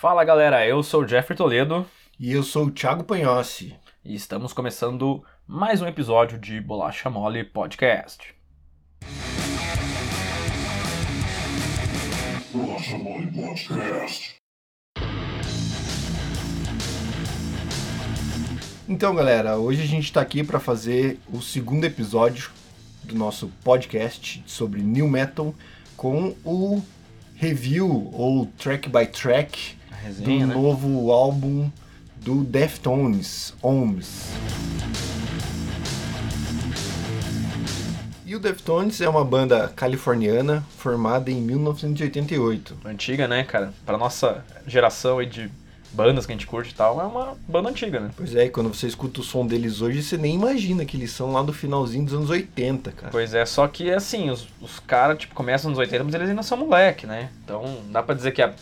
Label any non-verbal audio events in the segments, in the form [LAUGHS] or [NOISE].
Fala galera, eu sou o Jeffrey Toledo E eu sou o Thiago Panhossi. e estamos começando mais um episódio de Bolacha Mole Podcast. Bolacha Mole Podcast. Então, galera, hoje a gente tá aqui para fazer o segundo episódio do nosso podcast sobre new metal com o review ou track by track Do né? novo álbum do Deftones, Ohms. E o Deftones é uma banda californiana formada em 1988. Antiga, né, cara? Pra nossa geração aí de bandas que a gente curte e tal, é uma banda antiga, né? Pois é, e quando você escuta o som deles hoje, você nem imagina que eles são lá do finalzinho dos anos 80, cara. Pois é, só que assim, os, os caras, tipo, começam nos 80, mas eles ainda são moleque, né? Então, dá pra dizer que a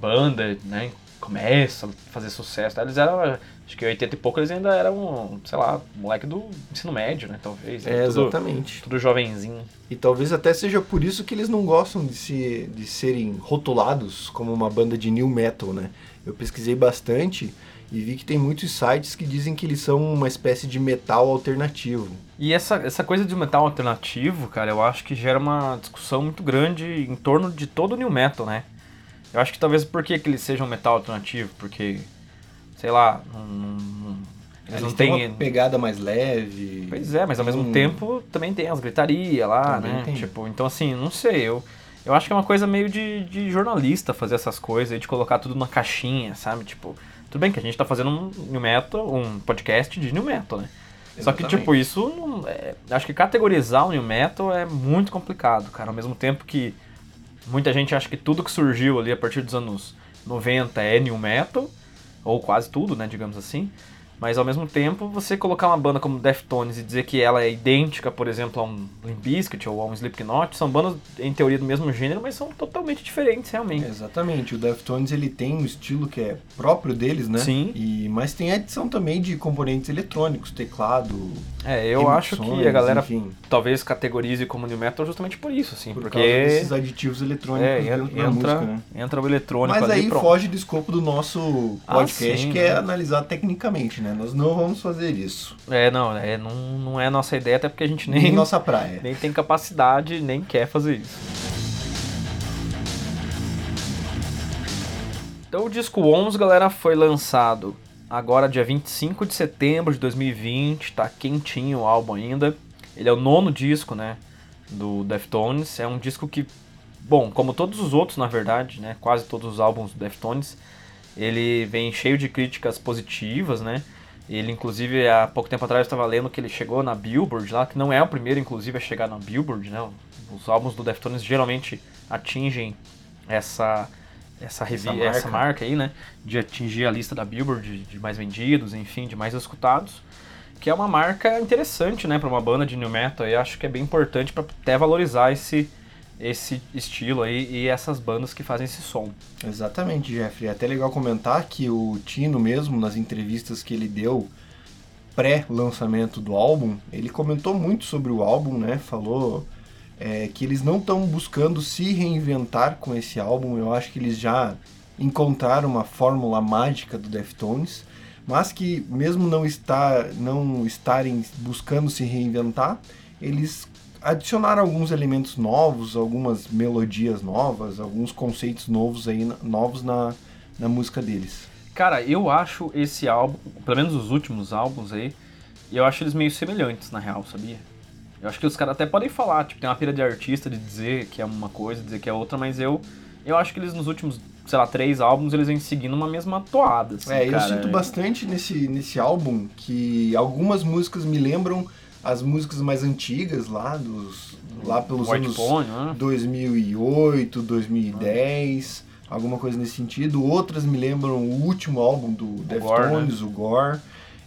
banda, né, começa a fazer sucesso. Eles eram, acho que 80 e pouco, eles ainda eram, sei lá, moleque do ensino médio, né, talvez. né? É, Tudo- exatamente. Tudo jovenzinho. E talvez até seja por isso que eles não gostam de, se, de serem rotulados como uma banda de new metal, né? Eu pesquisei bastante e vi que tem muitos sites que dizem que eles são uma espécie de metal alternativo. E essa, essa coisa de metal alternativo, cara, eu acho que gera uma discussão muito grande em torno de todo o new metal, né? Eu acho que talvez por que eles sejam metal alternativo, porque, sei lá, não, não- eles não têm têm... uma pegada mais leve. Pois é, mas ao mesmo Hum. tempo também tem as gritaria lá, Também né? tem. Tipo, então assim, não sei, eu, eu acho que é uma coisa meio de, de jornalista fazer essas coisas e de colocar tudo numa caixinha, sabe? Tipo, tudo bem que a gente tá fazendo um new metal, um podcast de new metal, né? Só que, Exatamente. tipo, isso, não- é, acho que categorizar o new metal é muito complicado, cara. Ao mesmo tempo que muita gente acha que tudo que surgiu ali a partir dos anos 90 é new metal, ou quase tudo, né, digamos assim. Mas ao mesmo tempo, você colocar uma banda como Deftones e dizer que ela é idêntica, por exemplo, a um Limp Bizkit ou a um Slipknot, são bandas em teoria do mesmo gênero, mas são totalmente diferentes realmente. Exatamente, o Deftones ele tem um estilo que é próprio deles, né? Sim. E, mas tem adição também de componentes eletrônicos, teclado, É, eu acho que a galera enfim, talvez categorize como new metal justamente por isso, assim, por porque causa desses aditivos eletrônicos é, entra, música, né? entra o eletrônico Mas ali aí pronto. foge do escopo do nosso Ah, podcast, sim, que é né? analisar tecnicamente, né? Nós não vamos fazer isso. É, não, é, não, não é nossa ideia, até porque a gente Nem nem, nossa praia. nem tem capacidade, nem quer fazer isso. Então o disco Ons, galera, foi lançado agora dia 25 de setembro de 2020, tá quentinho o álbum ainda. Ele é o nono disco, né, do Deftones. É um disco que, bom, como todos os outros, na verdade, né, quase todos os álbuns do Deftones, ele vem cheio de críticas positivas, né? Ele, inclusive, há pouco tempo atrás estava lendo que ele chegou na Billboard lá, que não é o primeiro, inclusive, a chegar na Billboard, né? Os álbuns do Deftones geralmente atingem essa essa, Essa essa, marca. marca. aí, né? De atingir a lista da Billboard de, de mais vendidos, enfim, de mais escutados. Que é uma marca interessante, né, para uma banda de new metal. E acho que é bem importante para até valorizar esse, esse estilo aí e essas bandas que fazem esse som. Exatamente, Jeffrey. É até legal comentar que o Tino mesmo, nas entrevistas que ele deu pré-lançamento do álbum, ele comentou muito sobre o álbum, né? Falou é, que eles não estão buscando se reinventar com esse álbum. Eu acho que eles já encontraram uma fórmula mágica do Deftones, mas que mesmo não, estar, não estarem buscando se reinventar, eles adicionaram alguns elementos novos, algumas melodias novas, alguns conceitos novos aí, novos na, na música deles. Cara, eu acho esse álbum, pelo menos os últimos álbuns aí, eu acho eles meio semelhantes, na real, sabia? Eu acho que os caras até podem falar, tipo, tem uma pira de artista de dizer que é uma coisa, dizer que é outra, mas eu eu acho que eles nos últimos, sei lá, três álbuns, eles vêm seguindo uma mesma toada, assim, é, eu cara. sinto bastante nesse, nesse álbum que algumas músicas me lembram as músicas mais antigas lá, dos, lá pelos White anos Pony, né? 2008, 2010, alguma coisa nesse sentido. Outras me lembram o último álbum do Deftones, o Gore.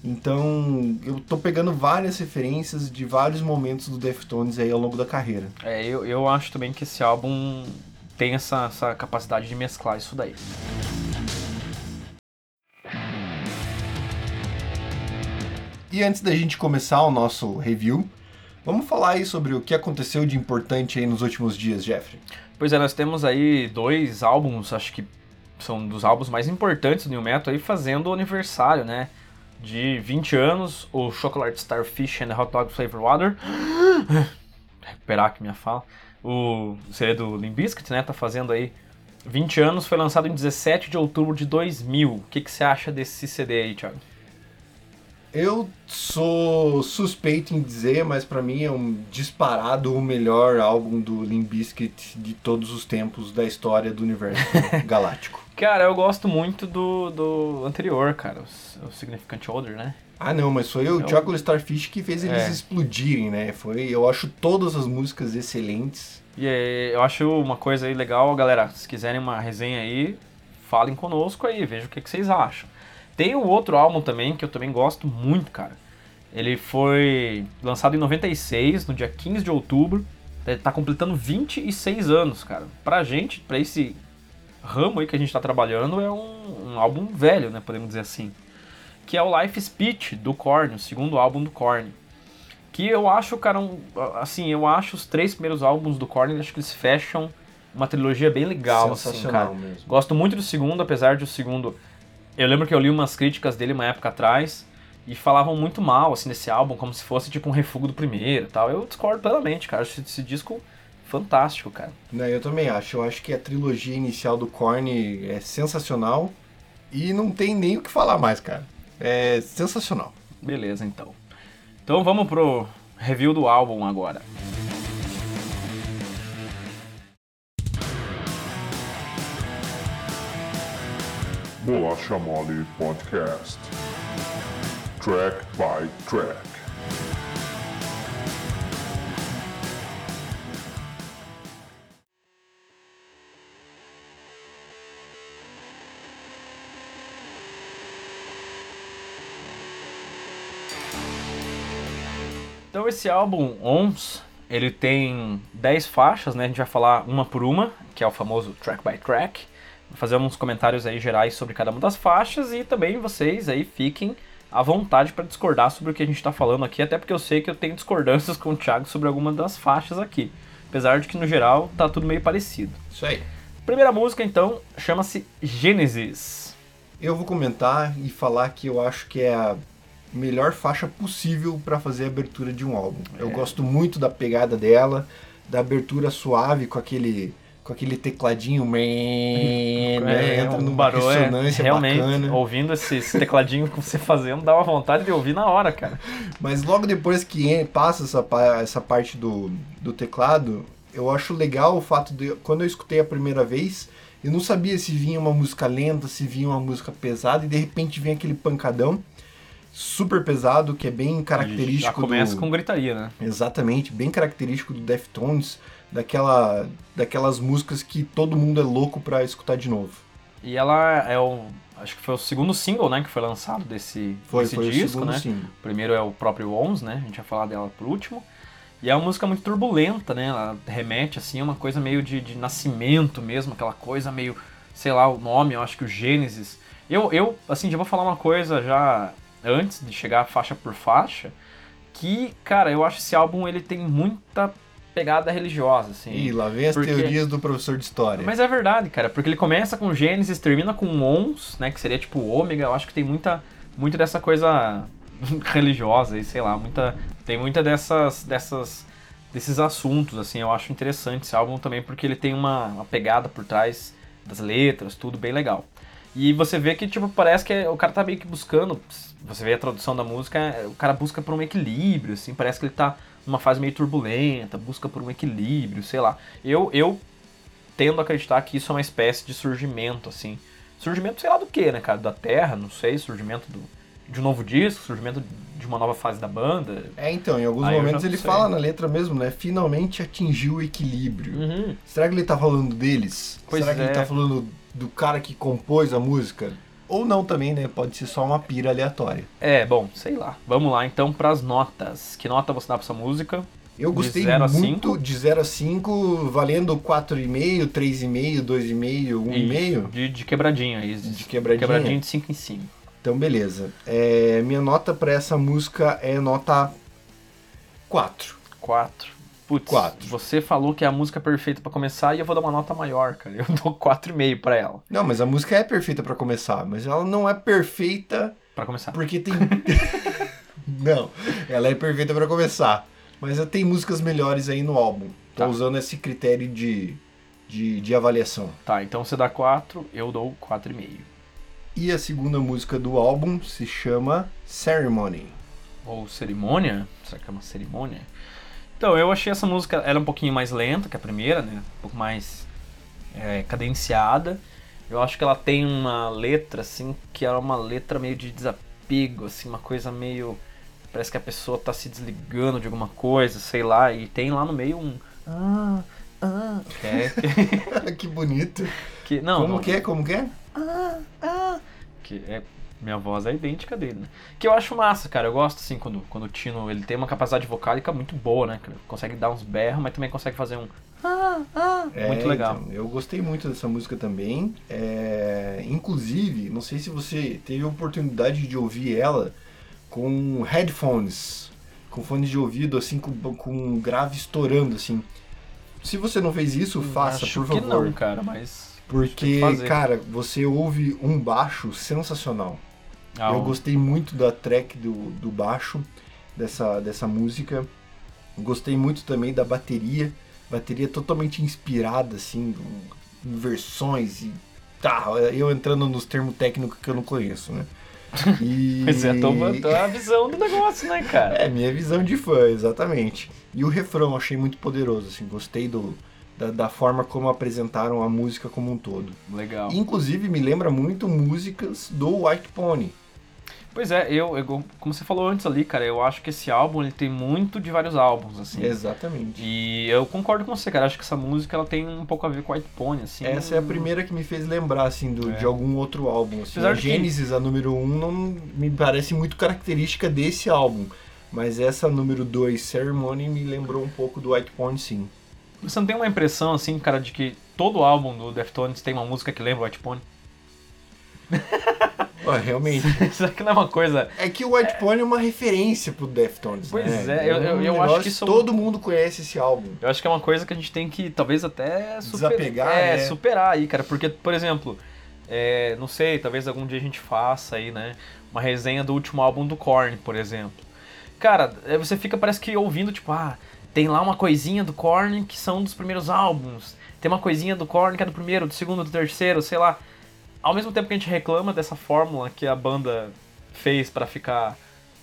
Então, eu tô pegando várias referências de vários momentos do Deftones aí ao longo da carreira. É, eu, eu acho também que esse álbum tem essa, essa capacidade de mesclar isso daí. E antes da gente começar o nosso review, vamos falar aí sobre o que aconteceu de importante aí nos últimos dias, Jeffrey. Pois é, nós temos aí dois álbuns, acho que são dos álbuns mais importantes do New Metal aí, fazendo o aniversário, né? De 20 anos, o Chocolate Starfish and Hot Dog Flavor Water. [GASPS] Recuperar aqui minha fala. O CD do Limp Bizkit, né? Tá fazendo aí 20 anos, foi lançado em 17 de outubro de 2000. O que, que você acha desse CD aí, Thiago? Eu sou suspeito em dizer, mas pra mim é um disparado o melhor álbum do Limp Bizkit de todos os tempos da história do universo [LAUGHS] galáctico. Cara, eu gosto muito do, do anterior, cara, o, o Significant Other, né? Ah não, mas foi o Eu- Chocolate Starfish que fez eles É. explodirem, né? Foi, eu acho todas as músicas excelentes. E é, eu acho uma coisa aí legal, galera, se quiserem uma resenha aí, falem conosco aí, vejam o que, que vocês acham. Tem o outro álbum também, que eu também gosto muito, cara. Ele foi lançado em 96, no dia 15 de outubro. Ele tá completando 26 anos, cara. Pra gente, pra esse ramo aí que a gente tá trabalhando, é um, um álbum velho, né, podemos dizer assim. Que é o Life Speech, do Korn, o segundo álbum do Korn. Que eu acho, cara, um, assim, eu acho os três primeiros álbuns do Korn, acho que eles fecham uma trilogia bem legal, assim, cara. mesmo. Gosto muito do segundo, apesar de o segundo. Eu lembro que eu li umas críticas dele uma época atrás e falavam muito mal, assim, desse álbum, como se fosse tipo um refúgio do primeiro e tal. Eu discordo plenamente, cara. Acho esse disco fantástico, cara. Né, eu também acho. Eu acho que a trilogia inicial do Korn é sensacional e não tem nem o que falar mais, cara. É sensacional. Beleza, então. Então vamos pro review do álbum agora. Bolacha Mole Podcast. Track by track. Então esse álbum ONS, ele tem 10 faixas, né? A gente vai falar uma por uma, que é o famoso track by track. Fazer uns comentários aí gerais sobre cada uma das faixas e também vocês aí fiquem à vontade para discordar sobre o que a gente está falando aqui, até porque eu sei que eu tenho discordâncias com o Thiago sobre alguma das faixas aqui. Apesar de que no geral tá tudo meio parecido. Isso aí. Primeira música então chama-se Gênesis. Eu vou comentar e falar que eu acho que é a melhor faixa possível para fazer a abertura de um álbum. Eu gosto muito da pegada dela, da abertura suave com aquele com aquele tecladinho, man, [LAUGHS] né? entra um numa barulho, é, realmente, bacana. ouvindo esse, esse tecladinho que você fazendo, dá uma vontade de ouvir na hora, cara. Mas logo depois que passa essa, essa parte do, do teclado, eu acho legal o fato de quando eu escutei a primeira vez, eu não sabia se vinha uma música lenta, se vinha uma música pesada, e de repente vem aquele pancadão super pesado, que é bem característico Já começa do... com gritaria, né? Exatamente, bem característico do Deftones, daquela, daquelas músicas que todo mundo é louco pra escutar de novo. E ela é o. Acho que foi o segundo single, né? Que foi lançado desse, Foi, desse foi o disco, segundo né? single. O primeiro é o próprio Ons, né? A gente vai falar dela por último. E é uma música muito turbulenta, né? Ela remete, assim, a uma coisa meio de, de nascimento mesmo, aquela coisa meio, sei lá, o nome, eu acho que o Gênesis. Eu, eu, assim, já vou falar uma coisa já antes de chegar faixa por faixa, que, cara, eu acho esse álbum, ele tem muita pegada religiosa, assim. E lá vem as Porque- teorias do professor de história. Mas é verdade, cara, porque ele começa com Gênesis, termina com Ons, né, que seria tipo Ômega, eu acho que tem muita, muito dessa coisa [LAUGHS] religiosa aí, sei lá, muita, tem muita dessas, dessas, desses assuntos, assim, eu acho interessante esse álbum também, porque ele tem uma, uma pegada por trás das letras, tudo bem legal. E você vê que, tipo, parece que o cara tá meio que buscando, você vê a tradução da música, o cara busca por um equilíbrio, assim, parece que ele tá numa fase meio turbulenta, busca por um equilíbrio, sei lá. Eu, eu tendo a acreditar que isso é uma espécie de surgimento, assim. Surgimento, sei lá do que, né, cara? Da Terra, não sei, surgimento do, de um novo disco, surgimento de uma nova fase da banda. É, então, em alguns já momentos ele sei. fala na letra mesmo, né? Finalmente atingiu o equilíbrio. Uhum. Será que ele tá falando deles? Pois Será que ele é. tá falando do cara que compôs a música? Ou não também, né? Pode ser só uma pira aleatória. É, bom, sei lá. Vamos lá então pras notas. Que nota você dá pra essa música? Eu De gostei a muito de 0 a 5, valendo 4,5, 3,5, 2,5, 1,5. De, de quebradinha aí. De quebradinha? Quebradinha de 5 em 5. Então, beleza. É, minha nota pra essa música é nota 4. 4. Putz, Quatro. você falou que é a música perfeita pra começar e eu vou dar uma nota maior, cara. Eu [LAUGHS] dou 4,5 pra ela. Não, mas a música é perfeita pra começar, mas ela não é perfeita Pra começar. porque tem. [LAUGHS] não, ela é perfeita pra começar. Mas tem músicas melhores aí no álbum. Tô Tá. usando esse critério de, de, de avaliação. Tá, então você dá 4, eu dou 4,5. E a segunda música do álbum se chama Ceremony. Ou cerimônia? Será que é uma cerimônia? Então, eu achei essa música, ela é um pouquinho mais lenta que a primeira, né? Um pouco mais é, cadenciada. Eu acho que ela tem uma letra, assim, que é uma letra meio de desapego, assim, uma coisa meio... Parece que a pessoa tá se desligando de alguma coisa, sei lá, e tem lá no meio um... Ah, ah, que é... [LAUGHS] que bonito. Que, não, Como não, que é? Como que é? que é minha voz é idêntica dele, né? Que eu acho massa, cara. Eu gosto assim quando, quando o Tino ele tem uma capacidade vocálica muito boa, né? Consegue dar uns berros, mas também consegue fazer um É, muito legal. então, eu gostei muito dessa música também. É, inclusive, não sei se você teve a oportunidade de ouvir ela com headphones, com fones de ouvido, assim, com, com grave estourando, assim. Se você não fez isso, faça, Acho por que favor. não, cara, mas Porque, que cara, você ouve um baixo sensacional. Ah, Eu gostei muito da track do, do baixo, dessa, dessa música. Gostei muito também da bateria. Bateria totalmente inspirada, assim, em versões e. Tá, eu entrando nos termos técnicos que eu não conheço, né? [LAUGHS] E... Pois é, a visão do negócio, né, cara? É, minha visão de fã, exatamente. E o refrão achei muito poderoso, assim, gostei do, da, da forma como apresentaram a música como um todo. Legal. Inclusive me lembra muito músicas do White Pony. Pois é, eu, eu- como você falou antes ali, cara, eu acho que esse álbum ele tem muito de vários álbuns, assim. Exatamente. E eu concordo com você, cara. Acho que essa música ela tem um pouco a ver com White Pony, assim. Essa é a primeira que me fez lembrar, assim, do, É. de algum outro álbum. Assim. Apesar A de que- Gênesis, a número 1, um, não me parece muito característica desse álbum. Mas essa número 2, Ceremony, me lembrou um pouco do White Pony, sim. Você não tem uma impressão, assim, cara, de que todo álbum do Deftones tem uma música que lembra White Pony? [LAUGHS] Ó, realmente. [LAUGHS] Será que não é uma coisa... É que o White Pony é uma referência pro Deftones, Pois né? é, eu- eu- um eu acho que isso- Todo mundo conhece esse álbum. Eu acho que é uma coisa que a gente tem que, talvez, até... super- Desapegar, É, né? superar aí, cara. Porque, por exemplo, é, não sei, talvez algum dia a gente faça aí, né? Uma resenha do último álbum do Korn, por exemplo. Cara, é, você fica, parece que ouvindo, tipo, ah, tem lá uma coisinha do Korn que são dos primeiros álbuns. Tem uma coisinha do Korn que é do primeiro, do segundo, do terceiro, sei lá. Ao mesmo tempo que a gente reclama dessa fórmula que a banda fez pra ficar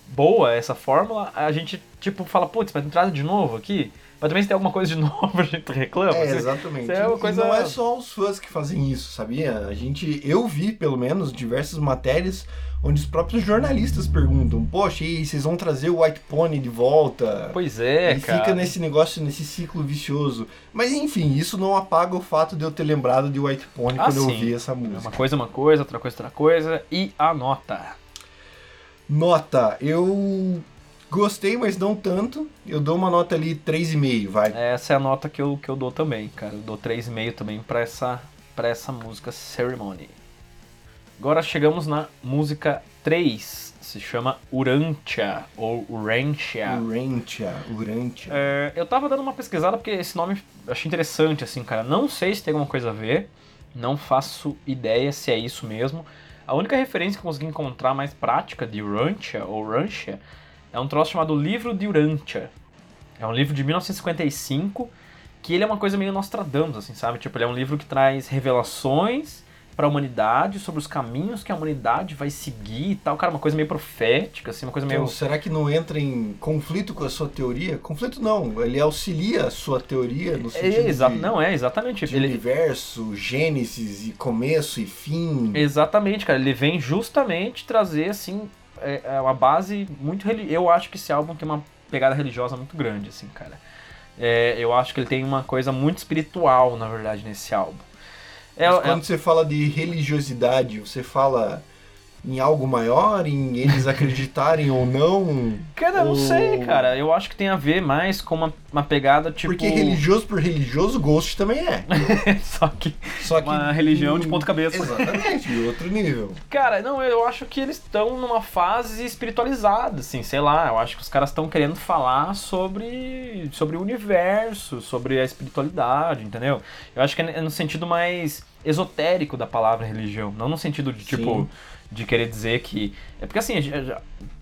boa, essa fórmula, a gente, tipo, fala, putz, mas não traz de novo aqui? Mas também se tem alguma coisa de [LAUGHS] novo, a gente reclama. É, assim. exatamente. é uma E coisa- não é só os fãs que fazem isso, sabia? A gente, eu vi, pelo menos, diversas matérias onde os próprios jornalistas perguntam, poxa, e vocês vão trazer o White Pony de volta? Pois é, e cara. fica nesse negócio, nesse ciclo vicioso. Mas enfim, isso não apaga o fato de eu ter lembrado de White Pony Ah, quando eu sim. ouvi essa música. Uma coisa uma coisa, outra coisa outra coisa. E a nota. Nota, eu gostei, mas não tanto. Eu dou uma nota ali 3,5, vai. Essa é a nota que eu, que eu dou também, cara. Eu dou 3,5 também pra essa, pra essa música Ceremony. Agora chegamos na música 3. Se chama Urantia, ou Urantia. Urantia, Urantia. É, eu tava dando uma pesquisada porque esse nome eu achei interessante, assim, cara. Não sei se tem alguma coisa a ver, não faço ideia se é isso mesmo. A única referência que eu consegui encontrar mais prática de Urantia, ou Urantia, é um troço chamado Livro de Urantia. É um livro de 1955, que ele é uma coisa meio Nostradamus, assim, sabe? Tipo, ele é um livro que traz revelações para a humanidade sobre os caminhos que a humanidade vai seguir e tal. Cara, uma coisa meio profética, assim, uma coisa meio... Então, será que não entra em conflito com a sua teoria? Conflito não, ele auxilia a sua teoria no sentido É, exa- de, Não, é, exatamente. de Ele, universo, gênesis e começo e fim. Exatamente, cara. Ele vem justamente trazer, assim, é, é uma base muito... reli- Eu acho que esse álbum tem uma pegada religiosa muito grande, assim, cara. É, eu acho que ele tem uma coisa muito espiritual, na verdade, nesse álbum. É, é- quando você fala de religiosidade, você fala em algo maior, em eles acreditarem ou não? Cara, eu não ou- sei, cara. Eu acho que tem a ver mais com uma, uma pegada tipo. Porque religioso por religioso, Ghost também é. [LAUGHS] Só que. Só que Uma religião de ponta-cabeça. Exatamente, de outro nível. Cara, não, eu acho que eles estão numa fase espiritualizada, assim, sei lá. Eu acho que os caras estão querendo falar sobre, sobre o universo, sobre a espiritualidade, entendeu? Eu acho que é no sentido mais esotérico da palavra religião, não no sentido de tipo. Sim. De querer dizer que. É porque assim,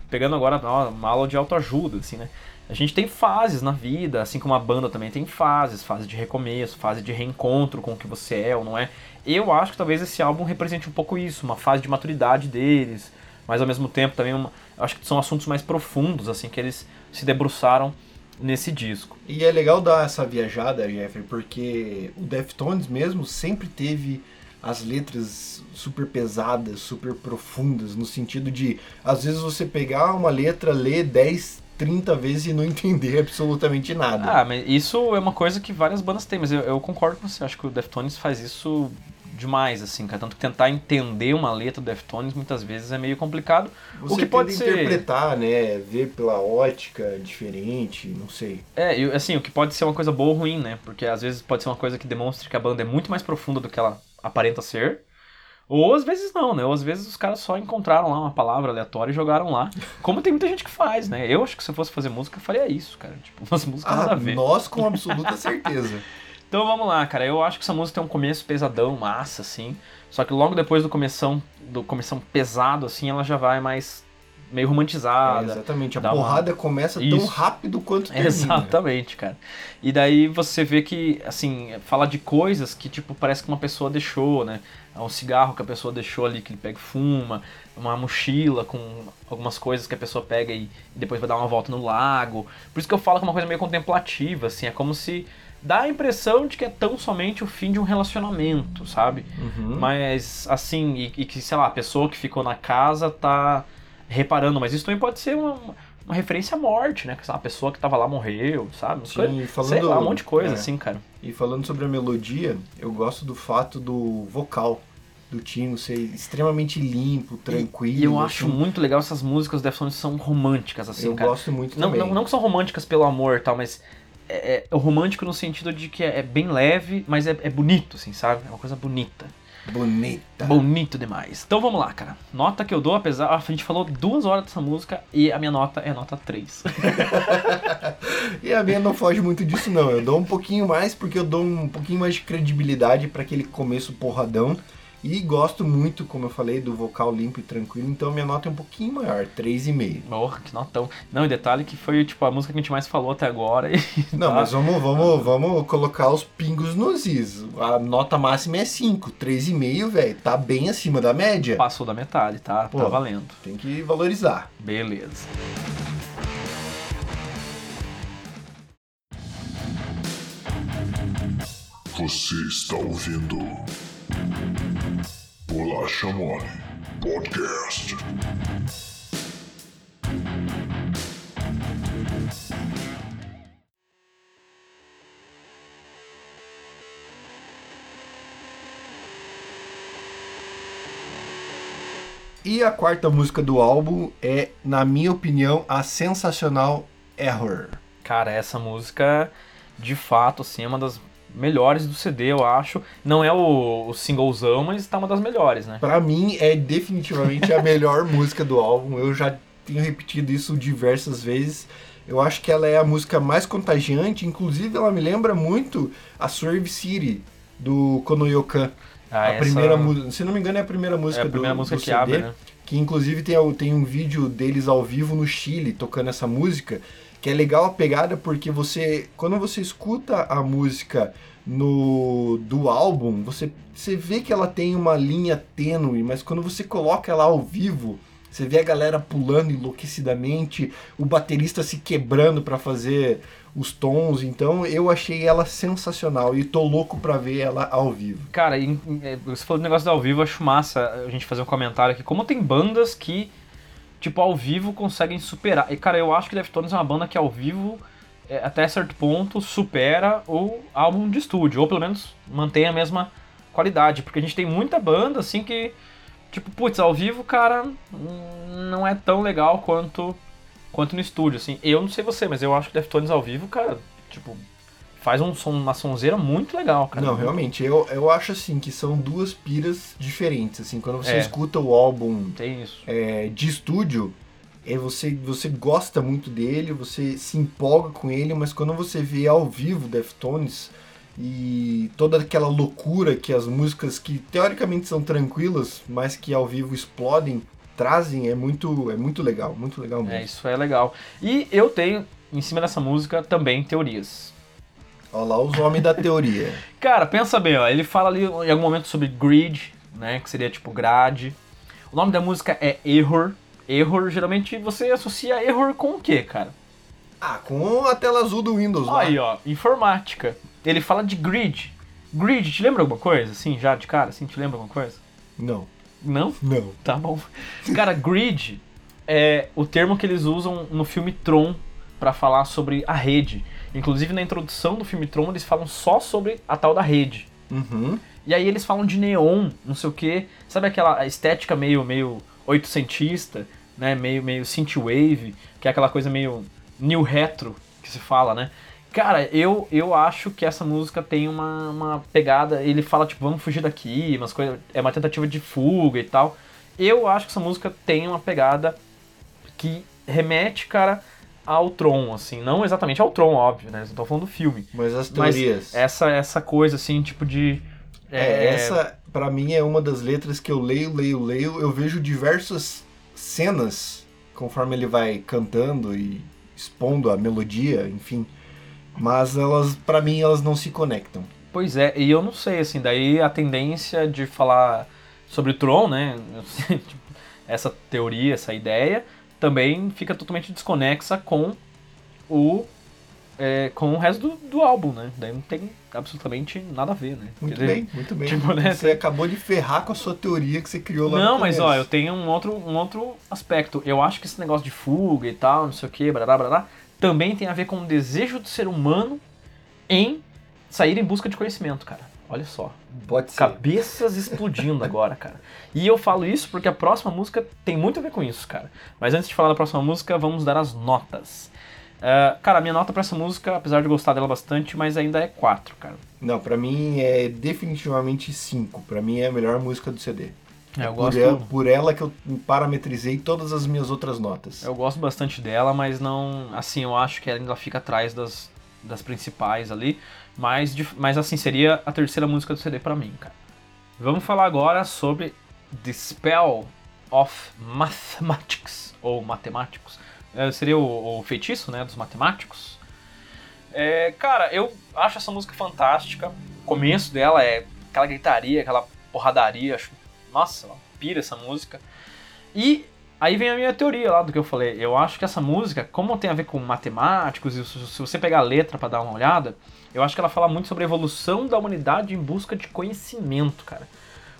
pegando agora uma aula de autoajuda, assim, né? A gente tem fases na vida, assim como a banda também tem fases, fase de recomeço, fase de reencontro com o que você é ou não é. Eu acho que talvez esse álbum represente um pouco isso, uma fase de maturidade deles, mas ao mesmo tempo também uma, acho que são assuntos mais profundos, assim, que eles se debruçaram nesse disco. E é legal dar essa viajada, Jeffrey, porque o Deftones mesmo sempre teve as letras super pesadas, super profundas, no sentido de, às vezes você pegar uma letra, ler 10, 30 vezes e não [LAUGHS] entender absolutamente nada. Ah, mas isso é uma coisa que várias bandas têm, mas eu, eu concordo com você, acho que o Deftones faz isso demais, assim, cara. Tanto que tentar entender uma letra do Deftones muitas vezes é meio complicado. você o que pode ser- interpretar, né, ver pela ótica diferente, não sei. É, assim, o que pode ser uma coisa boa ou ruim, né? Porque às vezes pode ser uma coisa que demonstre que a banda é muito mais profunda do que ela aparenta ser. Ou às vezes não, né? Ou às vezes os caras só encontraram lá uma palavra aleatória e jogaram lá. Como tem muita gente que faz, né? Eu acho que se eu fosse fazer música, eu faria isso, cara. Tipo, [LAUGHS] umas músicas nada Ah, a ver. nós com [LAUGHS] absoluta certeza. Então vamos lá, cara. Eu acho que essa música tem um começo pesadão, massa, assim. Só que logo depois do começão, do começão pesado, assim, ela já vai mais meio É, romantizada. exatamente, a dá uma- porrada começa tão Isso. rápido quanto termina. Exatamente, cara. E daí você vê que, assim, fala de coisas que, tipo, parece que uma pessoa deixou, né? É um cigarro que a pessoa deixou ali, que ele pega e fuma, uma mochila com algumas coisas que a pessoa pega e, e depois vai dar uma volta no lago. Por isso que eu falo que é uma coisa meio contemplativa, assim, é como se dá a impressão de que é tão somente o fim de um relacionamento, sabe? Uhum. Mas, assim, e, e que, sei lá, a pessoa que ficou na casa tá reparando, mas isso também pode ser uma, uma referência à morte, né? Que sei lá, a pessoa que tava lá morreu, sabe? Sim, coisas- falando- sei lá, um monte de coisa, é. assim, cara. E falando sobre a melodia, eu gosto do fato do vocal do Tino ser extremamente limpo, tranquilo. E eu acho assim. muito legal essas músicas do Deftones são românticas, assim, eu cara. gosto muito Não, também. não, não que são românticas pelo amor e tal, mas é, é romântico no sentido de que é, é bem leve, mas é, é bonito, assim, sabe? É uma coisa bonita. Bonita. Bonito demais. Então vamos lá, cara. Nota que eu dou, apesar. A gente falou duas horas dessa música e a minha nota é nota 3. [LAUGHS] E a minha não foge muito disso não. Eu dou um pouquinho mais porque eu dou um pouquinho mais de credibilidade para aquele começo porradão. E gosto muito, como eu falei, do vocal limpo e tranquilo, então minha nota é um pouquinho maior, 3,5. Porra, que notão. Não, e detalhe que foi, tipo, a música que a gente mais falou até agora. E, [LAUGHS] Não, tá? mas vamos, vamos, vamos colocar os pingos nos is. A nota máxima é 5, 3,5, velho. Tá bem acima da média. Passou da metade, tá? Pô. Tá valendo. Tem que valorizar. Beleza. Você está ouvindo Bolacha Mole Podcast. E a quarta música do álbum é, na minha opinião, a sensacional Error. Cara, essa música, de fato, assim, é uma das melhores do CD, eu acho. Não é o, o singlezão, mas tá uma das melhores, né? Pra mim é definitivamente a melhor [LAUGHS] música do álbum. Eu já tenho repetido isso diversas vezes. Eu acho que ela é a música mais contagiante, inclusive ela me lembra muito a Swerve City do Konoyokan. Ah, a essa- primeira música, se não me engano é a primeira É música a primeira do, música do que CD, abre, né? que inclusive tem, tem um vídeo deles ao vivo no Chile tocando essa música, que é legal a pegada porque você, quando você escuta a música no do álbum, você, você vê que ela tem uma linha tênue, mas quando você coloca ela ao vivo, você vê a galera pulando enlouquecidamente, o baterista se quebrando para fazer os tons, então eu achei ela sensacional e tô louco pra ver ela ao vivo. Cara, você falou do negócio do ao vivo, acho massa a gente fazer um comentário aqui. Como tem bandas que, tipo, ao vivo conseguem superar. E, cara, eu acho que Deftones é uma banda que ao vivo, é, até certo ponto, supera o álbum de estúdio. Ou pelo menos mantém a mesma qualidade. Porque a gente tem muita banda, assim, que, tipo, putz, ao vivo, cara, não é tão legal quanto, quanto no estúdio, assim. Eu não sei você, mas eu acho que Deftones ao vivo, cara, Tipo, faz um som, uma sonzeira muito legal, cara. Não, realmente, eu, eu acho assim que são duas piras diferentes. Assim, quando você É. escuta o álbum Tem isso. é, de estúdio, é, você, você gosta muito dele, você se empolga com ele, mas quando você vê ao vivo Deftones e toda aquela loucura que as músicas que teoricamente são tranquilas, mas que ao vivo explodem, trazem, é muito, é muito legal, muito legal mesmo. É, isso é legal. E eu tenho, em cima dessa música, também teorias. Olha lá os homens da teoria. [LAUGHS] Cara, pensa bem, ó. Ele fala ali em algum momento sobre grid, né? Que seria tipo grade. O nome da música é Error. Error, geralmente você associa error com o quê, cara? Ah, com a tela azul do Windows lá. Aí, ó, informática. Ele fala de grid. Grid, te lembra alguma coisa? Assim, já de cara, assim, te lembra alguma coisa? Não, Não? não. [LAUGHS] Tá bom. Cara, grid é o termo que eles usam no filme Tron pra falar sobre a rede. Inclusive na introdução do filme Tron eles falam só sobre a tal da rede. Uhum. E aí eles falam de neon, não sei o que. Sabe aquela estética meio meio oitocentista, né? Meio meio synthwave, que é aquela coisa meio new retro que se fala, né? Cara, eu, eu acho que essa música tem uma, uma pegada. Ele fala, tipo, vamos fugir daqui, umas coisas. É uma tentativa de fuga e tal. Eu acho que essa música tem uma pegada que remete, cara, ao Tron, assim. Não exatamente ao Tron, óbvio, né? Eu tô falando do filme. Mas as Mas teorias. essa, essa coisa, assim, tipo de. É, essa, pra mim, é uma das letras que eu leio, leio, leio. Eu vejo diversas cenas conforme ele vai cantando e expondo a melodia, enfim. Mas elas, pra mim, elas não se conectam. Pois é, e eu não sei, assim, daí a tendência de falar sobre o Tron, né? [LAUGHS] tipo, essa teoria, essa ideia, também fica totalmente desconexa com o. é, com o resto do, do álbum, né? Daí não tem absolutamente nada a ver, né? Muito dizer, bem, muito bem. tipo, né, Você acabou de ferrar com a sua teoria que você criou lá Não, no mas ó, eu tenho um outro, um outro aspecto. Eu acho que esse negócio de fuga e tal, não sei o que, blá blá, também tem a ver com o desejo do ser humano em sair em busca de conhecimento, cara. Olha só. Pode ser. Cabeças explodindo [LAUGHS] agora, cara. E eu falo isso porque a próxima música tem muito a ver com isso, cara. Mas antes de falar da próxima música, vamos dar as notas. Ah, cara, a minha nota pra essa música, apesar de gostar dela bastante, mas ainda é 4, cara. Não, pra mim é definitivamente 5. Pra mim é a melhor música do CD. É, eu por, gosto, ela, por ela que eu parametrizei todas as minhas outras notas. eu gosto bastante dela, mas não. Assim, eu acho que ela ainda fica atrás das, das principais ali. Mas, mas assim, seria a terceira música do CD pra mim, cara. Vamos falar agora sobre The Spell of Mathematics, ou Matemáticos. É, seria o, o feitiço, né, dos matemáticos. É, cara, eu acho essa música fantástica. O começo dela é aquela gritaria, aquela porradaria. Acho, nossa, pira essa música. E aí vem a minha teoria lá do que eu falei. Eu acho que essa música, como tem a ver com matemáticos, e se você pegar a letra pra dar uma olhada, eu acho que ela fala muito sobre a evolução da humanidade em busca de conhecimento, cara.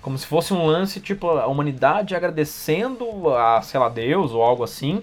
Como se fosse um lance, tipo, a humanidade agradecendo a, sei lá, Deus ou algo assim,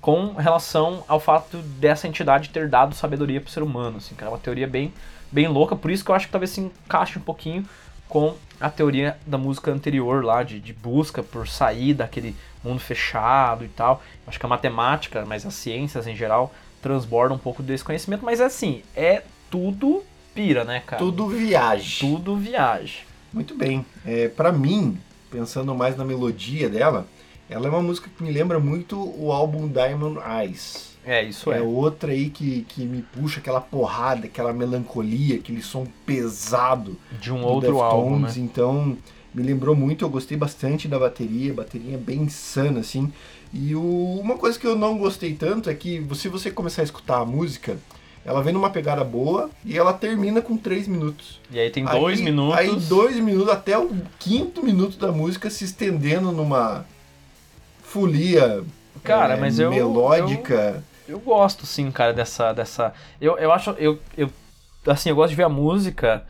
com relação ao fato dessa entidade ter dado sabedoria pro ser humano, assim, cara. É uma teoria bem, bem louca, por isso que eu acho que talvez se encaixe um pouquinho com a teoria da música anterior lá, de, de busca por sair daquele mundo fechado e tal. Acho que a matemática, mas as ciências em geral, transbordam um pouco desse conhecimento, mas assim, é tudo pira, né, cara? Tudo viagem. Tudo viagem. Muito bem. É, para mim, pensando mais na melodia dela, ela é uma música que me lembra muito o álbum Diamond Eyes. É, isso É é. outra aí que, que me puxa aquela porrada, aquela melancolia, aquele som pesado De um outro álbum, né? Deftones. Então, me lembrou muito, eu gostei bastante da bateria, bateria bem insana, assim. E o- uma coisa que eu não gostei tanto é que se você começar a escutar a música, ela vem numa pegada boa e ela termina com 3 minutos. E aí tem dois Aí- minutos. Aí dois minutos, até o quinto minuto da música se estendendo numa folia Cara, é, mas eu- melódica. Eu gosto, sim, cara, dessa. dessa eu, eu acho. Eu, eu, assim, eu gosto de ver a música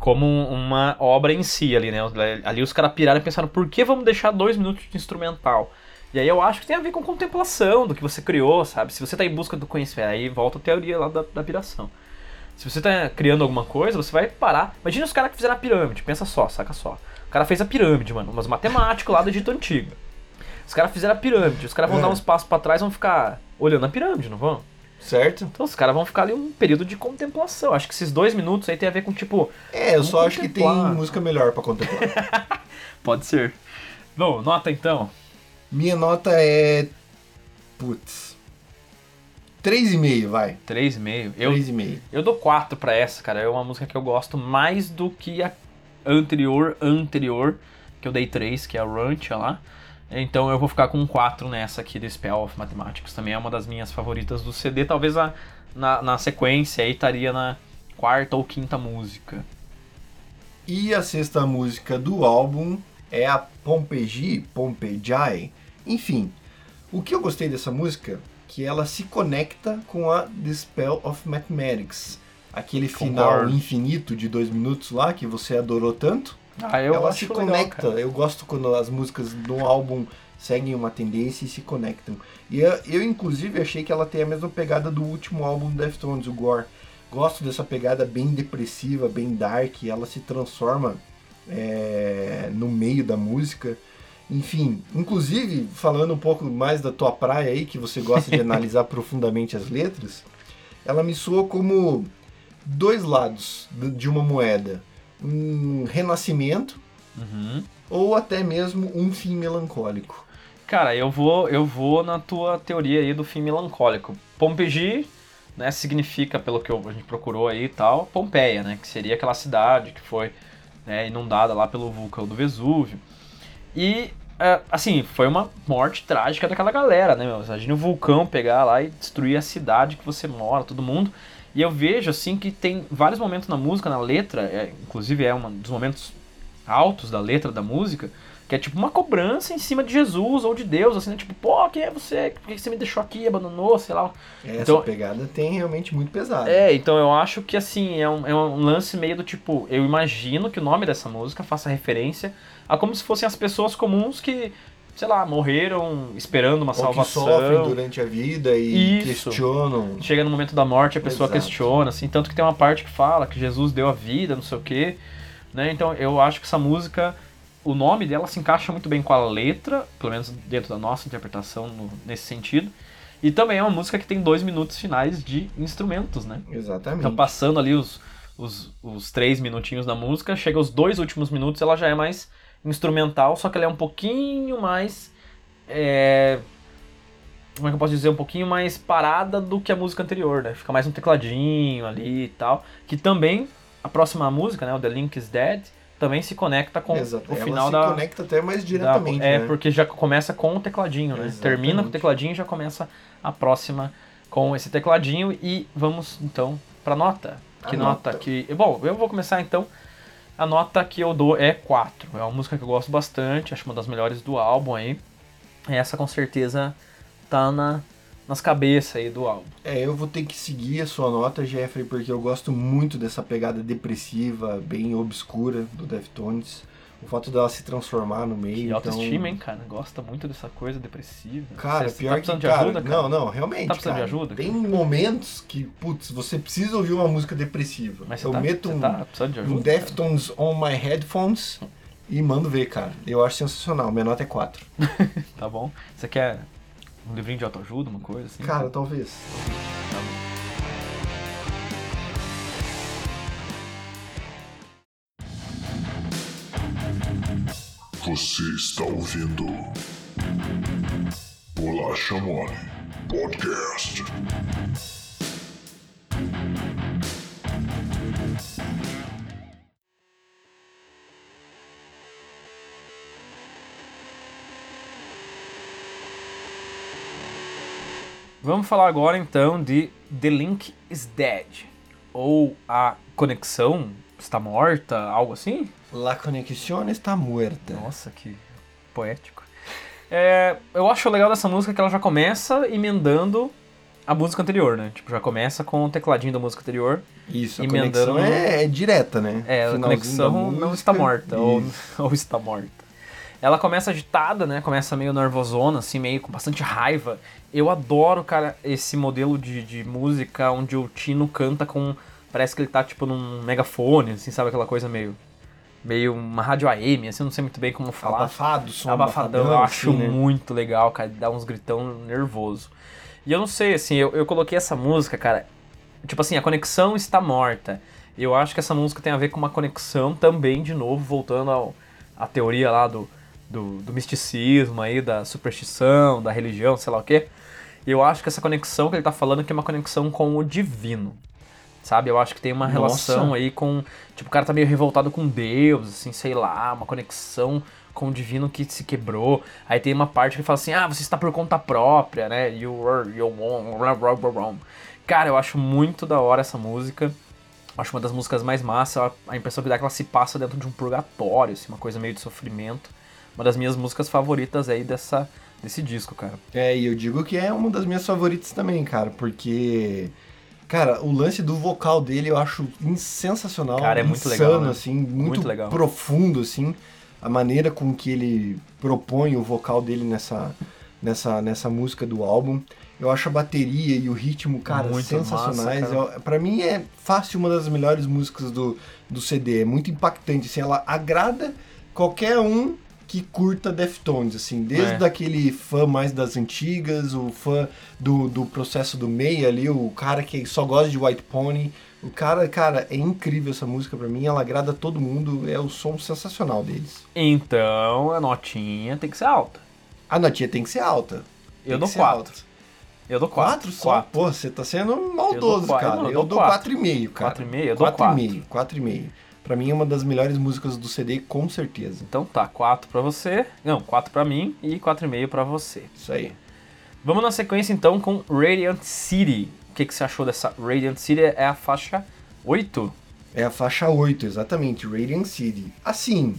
como uma obra em si ali, né? Ali os caras piraram e pensaram, por que vamos deixar dois minutos de instrumental? E aí eu acho que tem a ver com contemplação do que você criou, sabe? Se você tá em busca do conhecimento, aí volta a teoria lá da, da piração. Se você tá criando alguma coisa, você vai parar. Imagina os caras que fizeram a pirâmide, pensa só, saca só. O cara fez a pirâmide, mano, mas matemático lá do Egito Antigo. Os caras fizeram a pirâmide, os caras vão É. dar uns passos pra trás e vão ficar olhando a pirâmide, não vão? certo? Então os caras vão ficar ali um período de contemplação. Acho que esses dois minutos aí tem a ver com, tipo, É, eu só acho que tem música melhor pra contemplar. [LAUGHS] pode ser. Bom, nota então. Minha nota é. Putz. 3,5, vai. 3,5. Eu, 3,5. eu dou 4 pra essa, cara. É uma música que eu gosto mais do que a anterior, anterior, que eu dei 3, que é a Rancha lá. Então eu vou ficar com 4 nessa aqui do Spell of Mathematics. Também é uma das minhas favoritas do CD. Talvez a, na, na sequência aí estaria na quarta ou quinta música. E a sexta música do álbum é a Pompeji, Pompejai. Enfim, o que eu gostei dessa música que ela se conecta com a The Spell of Mathematics. Aquele final Concordo. infinito de dois minutos lá que você adorou tanto. Ah, eu se legal, conecta. cara. eu gosto quando as músicas do álbum seguem uma tendência e se conectam. E eu, eu, inclusive, achei que ela tem a mesma pegada do último álbum do Deftones, o Gore. Gosto dessa pegada bem depressiva, bem dark. Ela se transforma é, no meio da música. Enfim, inclusive, falando um pouco mais da tua praia aí, que você gosta de [LAUGHS] analisar profundamente as letras, ela me soa como dois lados de uma moeda. Um renascimento Uhum. ou até mesmo um fim melancólico. Cara, eu vou, eu vou na tua teoria aí do fim melancólico. Pompeji, né, significa, pelo que a gente procurou aí e tal, Pompeia, né, que seria aquela cidade que foi né, inundada lá pelo vulcão do Vesúvio. E, é, assim, foi uma morte trágica daquela galera, né, meu? Imagina o vulcão pegar lá e destruir a cidade que você mora, todo mundo. E eu vejo, assim, que tem vários momentos na música, na letra, é, inclusive é um dos momentos altos da letra da música, que é tipo uma cobrança em cima de Jesus ou de Deus, assim, né? Tipo, pô, quem é você? Por que você me deixou aqui, abandonou, sei lá. Essa Então- pegada tem realmente muito pesada. É, então eu acho que assim, é um, é um lance meio do tipo, eu imagino que o nome dessa música faça referência a como se fossem as pessoas comuns que, sei lá, morreram esperando uma Ou que salvação. sofrem durante a vida e Isso. questionam. Chega no momento da morte, a pessoa Exato. questiona, assim, tanto que tem uma parte que fala que Jesus deu a vida, não sei o quê, né? Então eu acho que essa música, o nome dela se encaixa muito bem com a letra, pelo menos dentro da nossa interpretação no- nesse sentido. E também é uma música que tem dois minutos finais de instrumentos, né? Exatamente. Então passando ali os, os, os três minutinhos da música, chega os dois últimos minutos, ela já é mais instrumental, só que ela é um pouquinho mais. é, como é que eu posso dizer? Um pouquinho mais parada do que a música anterior, né? Fica mais um tecladinho ali e tal. Que também, a próxima música, né? O The Link is Dead, também se conecta com Exato. o Ela final se da. conecta até mais da- diretamente, é, né? porque já começa com o tecladinho, né? Exatamente. Termina com o tecladinho e já começa a próxima com esse tecladinho. E vamos então pra nota. Que nota, nota. que. Bom, eu vou começar então. A nota que eu dou é 4. É uma música que eu gosto bastante, acho uma das melhores do álbum aí. Essa com certeza tá na, nas cabeças aí do álbum. É, eu vou ter que seguir a sua nota, Jeffrey, porque eu gosto muito dessa pegada depressiva, bem obscura do Deftones. O fato dela se transformar no meio. Que então... autoestima, hein, cara? Gosta muito dessa coisa depressiva. Cara, Você pior tá que precisando de cara, ajuda, cara? Não, não, realmente. Tá precisando de cara, ajuda, Tem momentos que, putz, você precisa ouvir uma música depressiva. Mas você eu tá, meto um, tá precisando de ajuda? um Deftones on my headphones e mando ver, cara. Eu acho sensacional. Minha nota é 4. cara? [LAUGHS] Tá bom. Você quer um livrinho de autoajuda, uma coisa assim? Cara, talvez. Tá Você está ouvindo Bolacha Mole Podcast. Vamos falar agora então de The Link is Dead. Ou a conexão está morta, algo assim? La conexión está muerta. Nossa, que poético. É, eu acho legal dessa música que ela já começa emendando a música anterior, né? Tipo, já começa com o tecladinho da música anterior. Isso, a Emendando- conexão é, é direta, né? É, a conexão não está morta, ou, [LAUGHS] ou está morta. Ela começa agitada, né? Começa meio nervosona, assim, meio com bastante raiva. Eu adoro, cara, esse modelo de, de música onde o Tino canta com. Parece que ele tá, tipo, num megafone, assim, sabe? Aquela coisa meio. Meio uma rádio AM, assim, eu não sei muito bem como falar. Abafado, som Abafadão, abafadão, eu acho assim, né? muito legal, cara, dá uns gritão nervoso. E eu não sei, assim, eu, eu coloquei essa música, cara. Tipo assim, a conexão está morta. Eu acho que essa música tem a ver com uma conexão também, de novo, voltando ao, à teoria lá do, do, do misticismo aí, da superstição, da religião, sei lá o quê. Eu acho que essa conexão que ele tá falando aqui é uma conexão com o divino. Sabe? Eu acho que tem uma Nossa. relação aí com. Tipo, o cara tá meio revoltado com Deus, assim, sei lá, uma conexão com o divino que se quebrou. Aí tem uma parte que fala assim: ah, você está por conta própria, né? You are, you wrong. Cara, eu acho muito da hora essa música. Acho uma das músicas mais massas. A impressão que dá é que ela se passa dentro de um purgatório, assim, uma coisa meio de sofrimento. Uma das minhas músicas favoritas aí dessa, desse disco, cara. É, e eu digo que é uma das minhas favoritas também, cara, porque. Cara, o lance do vocal dele eu acho sensacional. Cara, é muito insano, legal, né? assim, muito, Muito legal. profundo, assim. A maneira com que ele propõe o vocal dele nessa, nessa, nessa música do álbum. Eu acho a bateria e o ritmo, cara, Muito sensacionais. Pra mim é fácil uma das melhores músicas do, do CD. É muito impactante, assim, ela agrada qualquer um que curta Deftones, assim, desde é. aquele fã mais das antigas, o fã do, do processo do meio ali, o cara que só gosta de White Pony, o cara, cara, é incrível essa música para mim, ela agrada todo mundo, é o som sensacional deles. Então, a notinha tem que ser alta. A notinha tem que ser alta. Eu dou quatro Eu dou 4. 4 só? Pô, você tá sendo maldoso, eu dou quatro, e meio cara. e meio eu dou quatro e meio quatro e meio Pra mim é uma das melhores músicas do CD, com certeza. Então tá, 4 pra você. Não, 4 pra mim e 4,5 pra você. Isso aí. Vamos na sequência então com Radiant City. O que, que você achou dessa Radiant City? É a faixa 8? É a faixa 8, exatamente, Radiant City. Assim,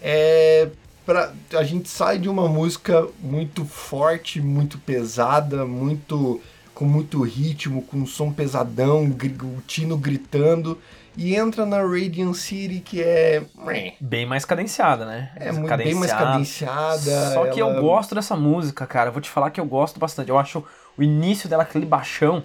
é. Pra, a gente sai de uma música muito forte, muito pesada, muito com muito ritmo, com um som pesadão, o Tino gritando, e entra na Radiant City que é. Bem mais cadenciada, né? É muito, bem mais cadenciada. Só que ela- eu gosto dessa música, cara. Eu vou te falar que eu gosto bastante. Eu acho o início dela, aquele baixão.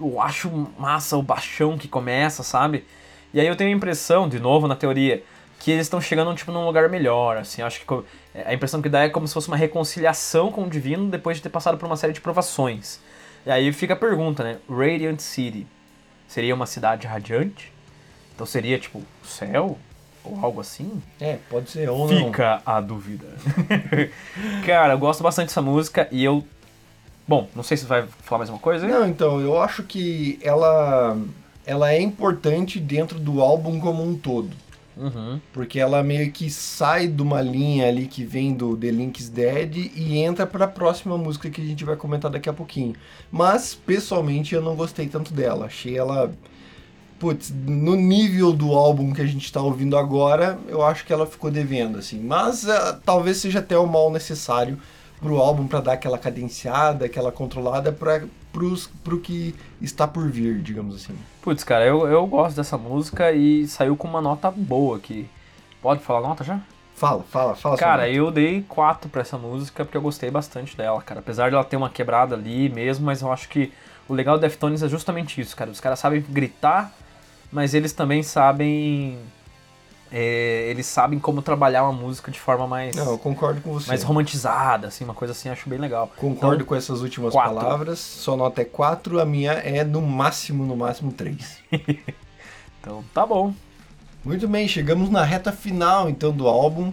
Eu acho massa o baixão que começa, sabe? E aí eu tenho a impressão, de novo na teoria, que eles estão chegando tipo, num lugar melhor. Assim, acho que co- a impressão que dá é como se fosse uma reconciliação com o divino depois de ter passado por uma série de provações. E aí fica a pergunta, né? Radiant City seria uma cidade radiante? Então seria tipo céu? Ou algo assim? É, pode ser ou não. Fica a dúvida. [LAUGHS] Cara, eu gosto bastante dessa música e eu. Bom, não sei se vai falar mais uma coisa. Não, então, eu acho que ela, ela é importante dentro do álbum como um todo. Uhum. Porque ela meio que sai de uma linha ali que vem do The Link's Dead e entra pra próxima música que a gente vai comentar daqui a pouquinho. Mas, pessoalmente, eu não gostei tanto dela. Achei ela. Putz, no nível do álbum que a gente tá ouvindo agora, eu acho que ela ficou devendo, assim. Mas ah, talvez seja até o mal necessário pro álbum pra dar aquela cadenciada, aquela controlada pra, pros, pro que está por vir, digamos assim. Putz, cara, eu, eu gosto dessa música e saiu com uma nota boa aqui. Pode falar nota já? Fala, fala, fala. Cara, eu dei 4 pra essa música porque eu gostei bastante dela, cara. Apesar de ela ter uma quebrada ali mesmo, mas eu acho que o legal do Deftones é justamente isso, cara. Os caras sabem gritar, mas eles também sabem. é, eles sabem como trabalhar uma música de forma mais, Não, eu concordo com você. mais romantizada, assim, uma coisa assim, acho bem legal. Concordo Então, com essas últimas quatro. palavras. Sua nota é 4, a minha é no máximo, no máximo 3. [LAUGHS] Então, tá bom. Muito bem, chegamos na reta final então do álbum.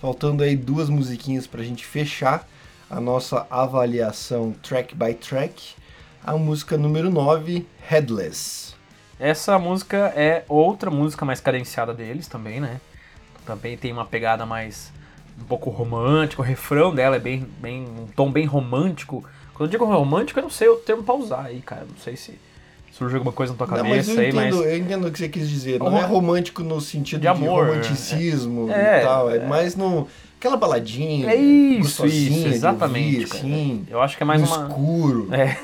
Faltando aí duas musiquinhas pra gente fechar a nossa avaliação track by track. A música número 9, Headless. Essa música é outra música mais cadenciada deles também, né? Também tem uma pegada mais um pouco romântica, o refrão dela é bem, bem um tom bem romântico. Quando eu digo romântico, eu não sei o termo pra usar aí, cara. Não sei se surge alguma coisa na tua Não, mas cabeça aí, entendo, mas eu entendo o que você quis dizer. Não é romântico no sentido De de, amor, romanticismo é. e tal. É, É. mais no. Aquela baladinha. é isso, isso, de exatamente. ouvir, assim, Eu acho que é mais no uma escuro. É.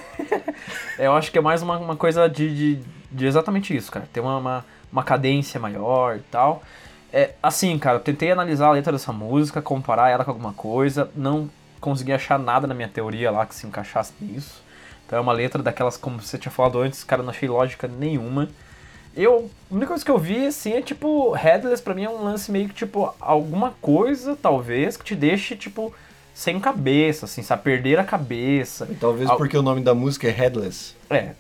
[LAUGHS] eu acho que é mais uma, uma coisa de, de, de exatamente isso, cara. Ter uma, uma, uma cadência maior e tal. É, assim, cara, eu tentei analisar a letra dessa música, comparar ela com alguma coisa, não consegui achar nada na minha teoria lá que se encaixasse nisso. Então é uma letra daquelas, como você tinha falado antes, cara, não achei lógica nenhuma. Eu, a única coisa que eu vi, assim, é tipo, Headless pra mim é um lance meio que, tipo, alguma coisa, talvez, que te deixe, tipo, sem cabeça, assim, sabe? Perder a cabeça. E talvez Al- porque o nome da música é Headless. É,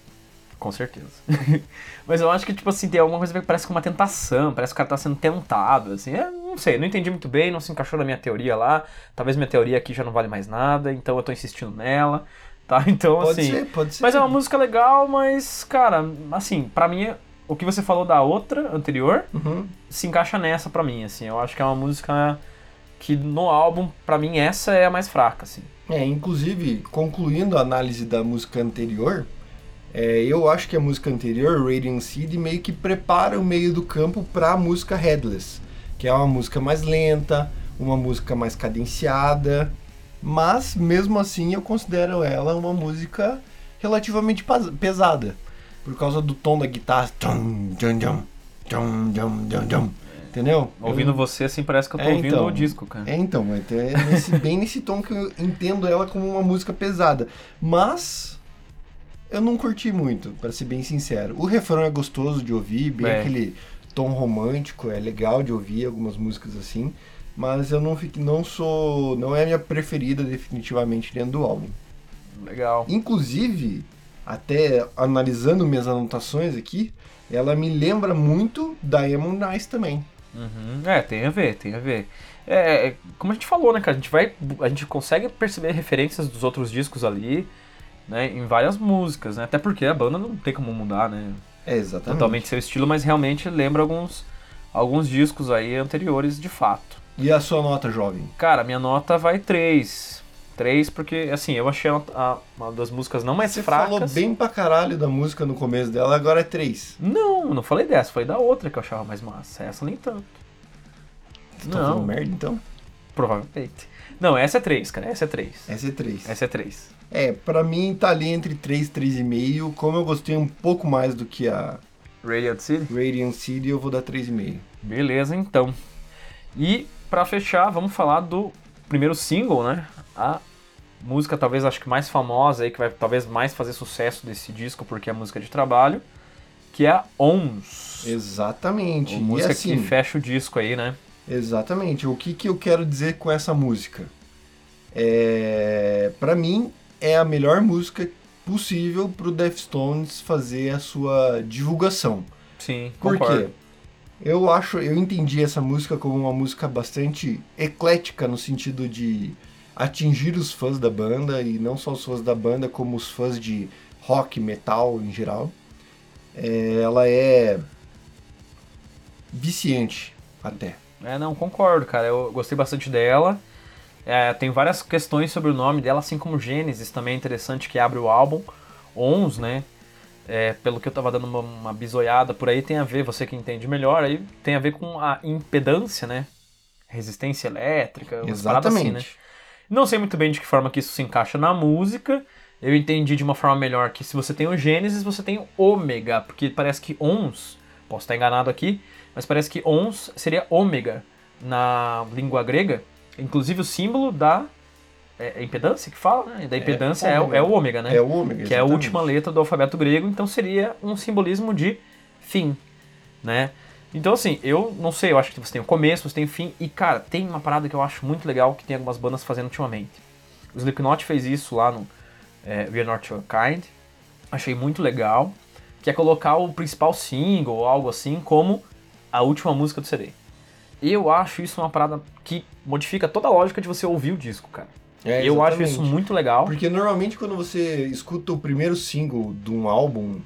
com certeza. [LAUGHS] Mas eu acho que, tipo assim, tem alguma coisa que parece com uma tentação, parece que o cara tá sendo tentado, assim. É, não sei, não entendi muito bem, não se encaixou na minha teoria lá. Talvez minha teoria aqui já não vale mais nada, então eu tô insistindo nela, tá? [LAUGHS] Então, Pode assim. ser, pode ser. Mas é uma música legal, mas, cara, assim, pra mim, o que você falou da outra anterior Uhum. se encaixa nessa pra mim, assim. Eu acho que é uma música que no álbum, pra mim, essa é a mais fraca, assim. É, inclusive, concluindo a análise da música anterior, é, eu acho que a música anterior, Radiant Seed, meio que prepara o meio do campo para a música Headless, que é uma música mais lenta, uma música mais cadenciada, mas mesmo assim eu considero ela uma música relativamente pesada, por causa do tom da guitarra. Entendeu? Ouvindo Eu- você, assim, parece que eu tô É, ouvindo então. o disco, cara. é, então, é até nesse- bem nesse tom que eu entendo ela como uma música pesada. Mas eu não curti muito, pra ser bem sincero. O refrão é gostoso de ouvir, bem É. aquele tom romântico, é legal de ouvir algumas músicas assim. Mas eu não fiquei, não sou, não é a minha preferida definitivamente dentro do álbum. Legal. Inclusive, até analisando minhas anotações aqui, ela me lembra muito Diamond Nice também. Uhum. É, tem a ver, tem a ver. É, é, como a gente falou, né, cara? A gente vai. A gente consegue perceber referências dos outros discos ali, né? Em várias músicas, né? Até porque a banda não tem como mudar, né? É exatamente. Totalmente seu estilo, mas realmente lembra alguns, alguns discos aí anteriores de fato. E a sua nota, jovem? Cara, minha nota vai 3. 3 porque, assim, eu achei a- a- uma das músicas não mais Você fracas. falou bem pra caralho da música no começo dela, agora é 3. Não, não falei dessa, falei da outra que eu achava mais massa. Essa nem tanto. Você tá Não. falando merda então? Provavelmente. Não, essa é 3, cara. Essa é 3. Essa é 3. Essa é 3. É, pra mim tá ali entre 3 e 3,5. Como eu gostei um pouco mais do que a Radiant City? Radiant City, eu vou dar 3,5. Beleza, então. E pra fechar, vamos falar do primeiro single, né? A música talvez acho que mais famosa aí, que vai talvez mais fazer sucesso desse disco, porque é a música de trabalho, que é a Ons. Exatamente. A E música assim, que fecha o disco aí, né? Exatamente. O que, que eu quero dizer com essa música? É, pra mim, é a melhor música possível pro Deftones fazer a sua divulgação. Sim, Por concordo. quê? Eu acho, eu entendi essa música como uma música bastante eclética no sentido de atingir os fãs da banda e não só os fãs da banda, como os fãs de rock, metal em geral. É, ela é viciante até. É, não, concordo, cara. Eu gostei bastante dela. É, tem várias questões sobre o nome dela, assim como Gênesis também é interessante, que abre o álbum. Ons, né? É, pelo que eu tava dando uma, uma bisoiada por aí, tem a ver, você que entende melhor, aí tem a ver com a impedância, né? Resistência elétrica, paradas assim, né? Exatamente. Não sei muito bem de que forma que isso se encaixa na música. Eu entendi de uma forma melhor que se você tem o Gênesis, você tem o Ômega, porque parece que Ons, posso estar enganado aqui, mas parece que Ons seria Ômega na língua grega. Inclusive o símbolo da é, é impedância que fala, né? Da impedância é, o- é o Ômega, né? É o ômega. que é a exatamente. última letra do alfabeto grego, então seria um simbolismo de fim, né? Então assim, eu não sei, eu acho que você tem o começo, você tem o fim, e cara, tem uma parada que eu acho muito legal que tem algumas bandas fazendo ultimamente. O Slipknot fez isso lá no é, We Are Not Your Kind, achei muito legal, que é colocar o principal single ou algo assim como a última música do CD. Eu acho isso uma parada que modifica toda a lógica de você ouvir o disco, cara. É, eu acho isso muito legal. Porque normalmente quando você escuta o primeiro single de um álbum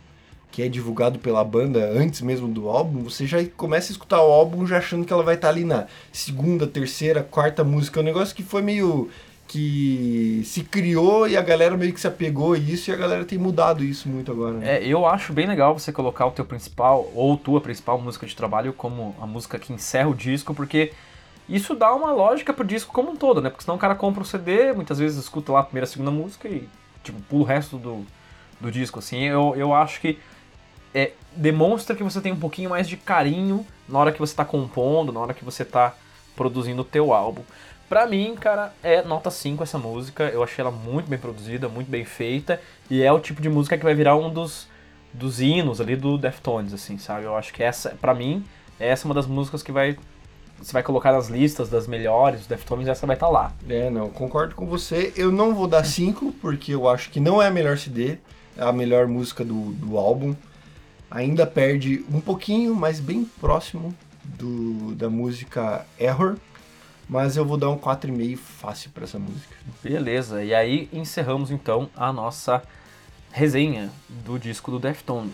que é divulgado pela banda antes mesmo do álbum, você já começa a escutar o álbum já achando que ela vai estar ali na segunda, terceira, quarta música. É um negócio que foi meio que se criou e a galera meio que se apegou a isso e a galera tem mudado isso muito agora. né? É, eu acho bem legal você colocar o teu principal, ou tua principal música de trabalho como a música que encerra o disco, porque isso dá uma lógica pro disco como um todo, né? Porque senão o cara compra o CD, muitas vezes escuta lá a primeira, a segunda música e, tipo, pula o resto do, do disco, assim. Eu, eu acho que é, demonstra que você tem um pouquinho mais de carinho na hora que você tá compondo, na hora que você tá produzindo o teu álbum. Pra mim, cara, é nota 5 essa música. Eu achei ela muito bem produzida, muito bem feita. E é o tipo de música que vai virar um dos, dos hinos ali do Deftones, assim, sabe? Eu acho que essa, pra mim, essa é uma das músicas que vai você vai colocar nas listas das melhores, Deftones, essa vai estar tá lá. É, não, concordo com você. Eu não vou dar 5, porque eu acho que não é a melhor CD, é a melhor música do, do álbum. Ainda perde um pouquinho, mas bem próximo do, da música Error. Mas eu vou dar um 4,5 fácil para essa música. Beleza, e aí encerramos então a nossa resenha do disco do Deftones.